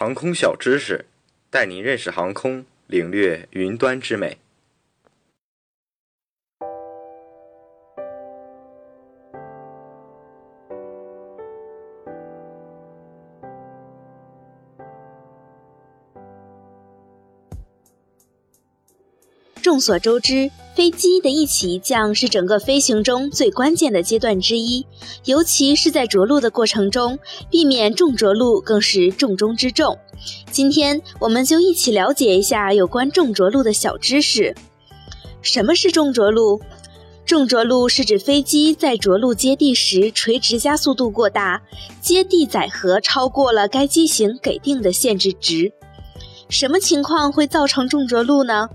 航空小知识，带您认识航空，领略云端之美。众所周知，飞机的一起一降是整个飞行中最关键的阶段之一，尤其是在着陆的过程中，避免重着陆更是重中之重。今天，我们就一起了解一下有关重着陆的小知识。什么是重着陆？重着陆是指飞机在着陆接地时，垂直加速度过大，接地载荷超过了该机型给定的限制值。什么情况会造成重着陆呢？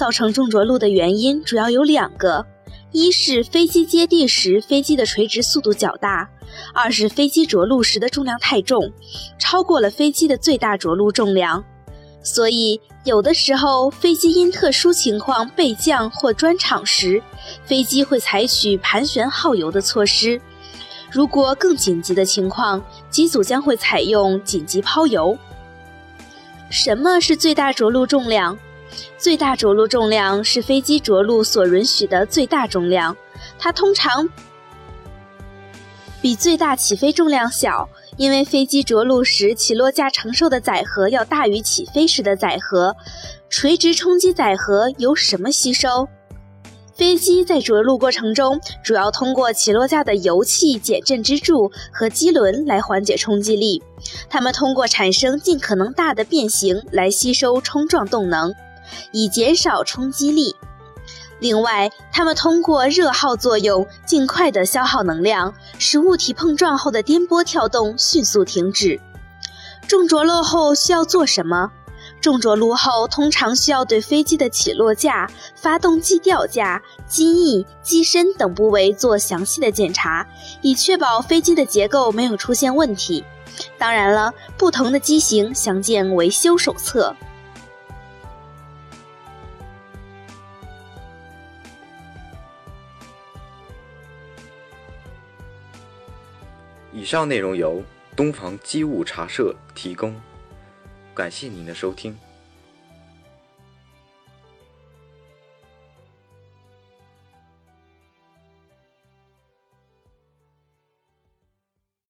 造成重着陆的原因主要有两个：一是飞机接地时飞机的垂直速度较大；二是飞机着陆时的重量太重，超过了飞机的最大着陆重量。所以，有的时候飞机因特殊情况备降或专场时，飞机会采取盘旋耗油的措施；如果更紧急的情况，机组将会采用紧急抛油。什么是最大着陆重量？最大着陆重量是飞机着陆所允许的最大重量，它通常比最大起飞重量小，因为飞机着陆时起落架承受的载荷要大于起飞时的载荷。垂直冲击载荷由什么吸收？飞机在着陆过程中主要通过起落架的油气减震支柱和机轮来缓解冲击力，它们通过产生尽可能大的变形来吸收冲撞动能。以减少冲击力。另外，它们通过热耗作用，尽快地消耗能量，使物体碰撞后的颠簸跳动迅速停止。重着陆后需要做什么？重着陆后通常需要对飞机的起落架、发动机吊架、机翼、机身等部位做详细的检查，以确保飞机的结构没有出现问题。当然了，不同的机型详见维修手册。以上内容由东房机务茶社提供，感谢您的收听。